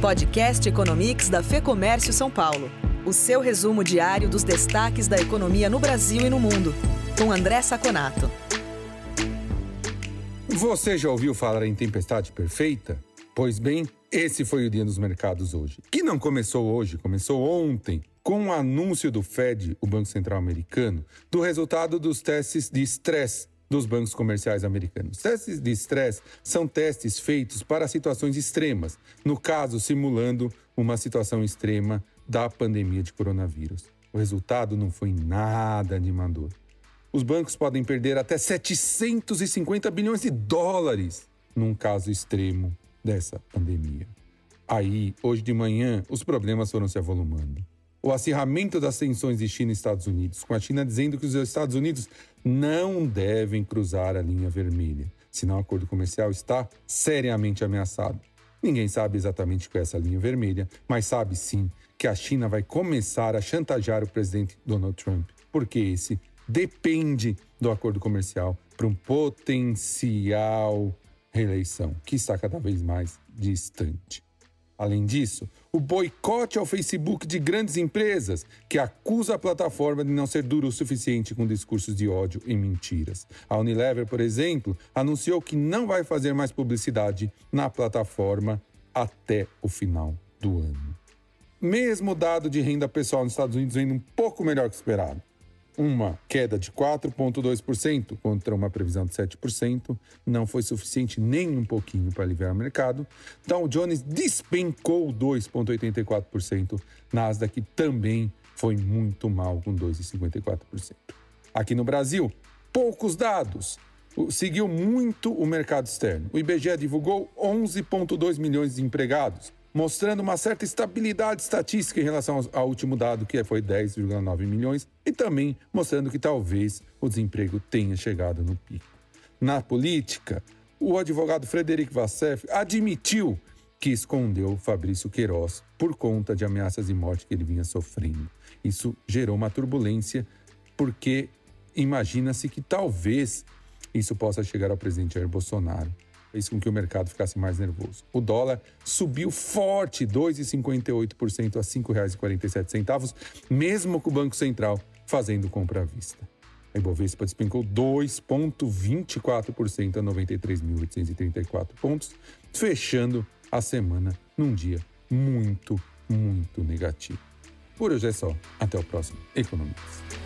Podcast Economics da Fê Comércio São Paulo. O seu resumo diário dos destaques da economia no Brasil e no mundo. Com André Saconato. Você já ouviu falar em tempestade perfeita? Pois bem, esse foi o dia dos mercados hoje. Que não começou hoje, começou ontem, com o anúncio do Fed, o Banco Central Americano, do resultado dos testes de estresse dos bancos comerciais americanos. Testes de estresse são testes feitos para situações extremas, no caso, simulando uma situação extrema da pandemia de coronavírus. O resultado não foi nada animador. Os bancos podem perder até 750 bilhões de dólares num caso extremo dessa pandemia. Aí, hoje de manhã, os problemas foram se avolumando o acirramento das tensões de China e Estados Unidos, com a China dizendo que os Estados Unidos não devem cruzar a linha vermelha, senão o acordo comercial está seriamente ameaçado. Ninguém sabe exatamente qual é essa linha vermelha, mas sabe sim que a China vai começar a chantagear o presidente Donald Trump, porque esse depende do acordo comercial para um potencial reeleição, que está cada vez mais distante. Além disso, o boicote ao Facebook de grandes empresas que acusa a plataforma de não ser duro o suficiente com discursos de ódio e mentiras. A Unilever, por exemplo, anunciou que não vai fazer mais publicidade na plataforma até o final do ano. Mesmo o dado de renda pessoal nos Estados Unidos indo um pouco melhor que esperado uma queda de 4,2% contra uma previsão de 7%, não foi suficiente nem um pouquinho para aliviar o mercado. Dow Jones despencou 2,84%, Nasdaq também foi muito mal com 2,54%. Aqui no Brasil, poucos dados. Seguiu muito o mercado externo. O IBGE divulgou 11,2 milhões de empregados, mostrando uma certa estabilidade estatística em relação ao último dado, que foi 10,9 milhões, e também mostrando que talvez o desemprego tenha chegado no pico. Na política, o advogado Frederic Vassef admitiu que escondeu Fabrício Queiroz por conta de ameaças de morte que ele vinha sofrendo. Isso gerou uma turbulência, porque imagina-se que talvez isso possa chegar ao presidente Jair Bolsonaro fez com que o mercado ficasse mais nervoso. O dólar subiu forte, 2,58% a R$ 5,47, mesmo com o Banco Central fazendo compra à vista. A Ibovespa despencou 2,24% a 93.834 pontos, fechando a semana num dia muito, muito negativo. Por hoje é só. Até o próximo Economics.